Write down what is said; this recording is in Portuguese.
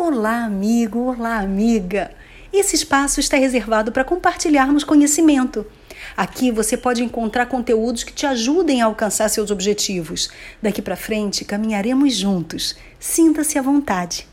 Olá, amigo, olá, amiga. Esse espaço está reservado para compartilharmos conhecimento. Aqui você pode encontrar conteúdos que te ajudem a alcançar seus objetivos. Daqui para frente, caminharemos juntos. Sinta-se à vontade.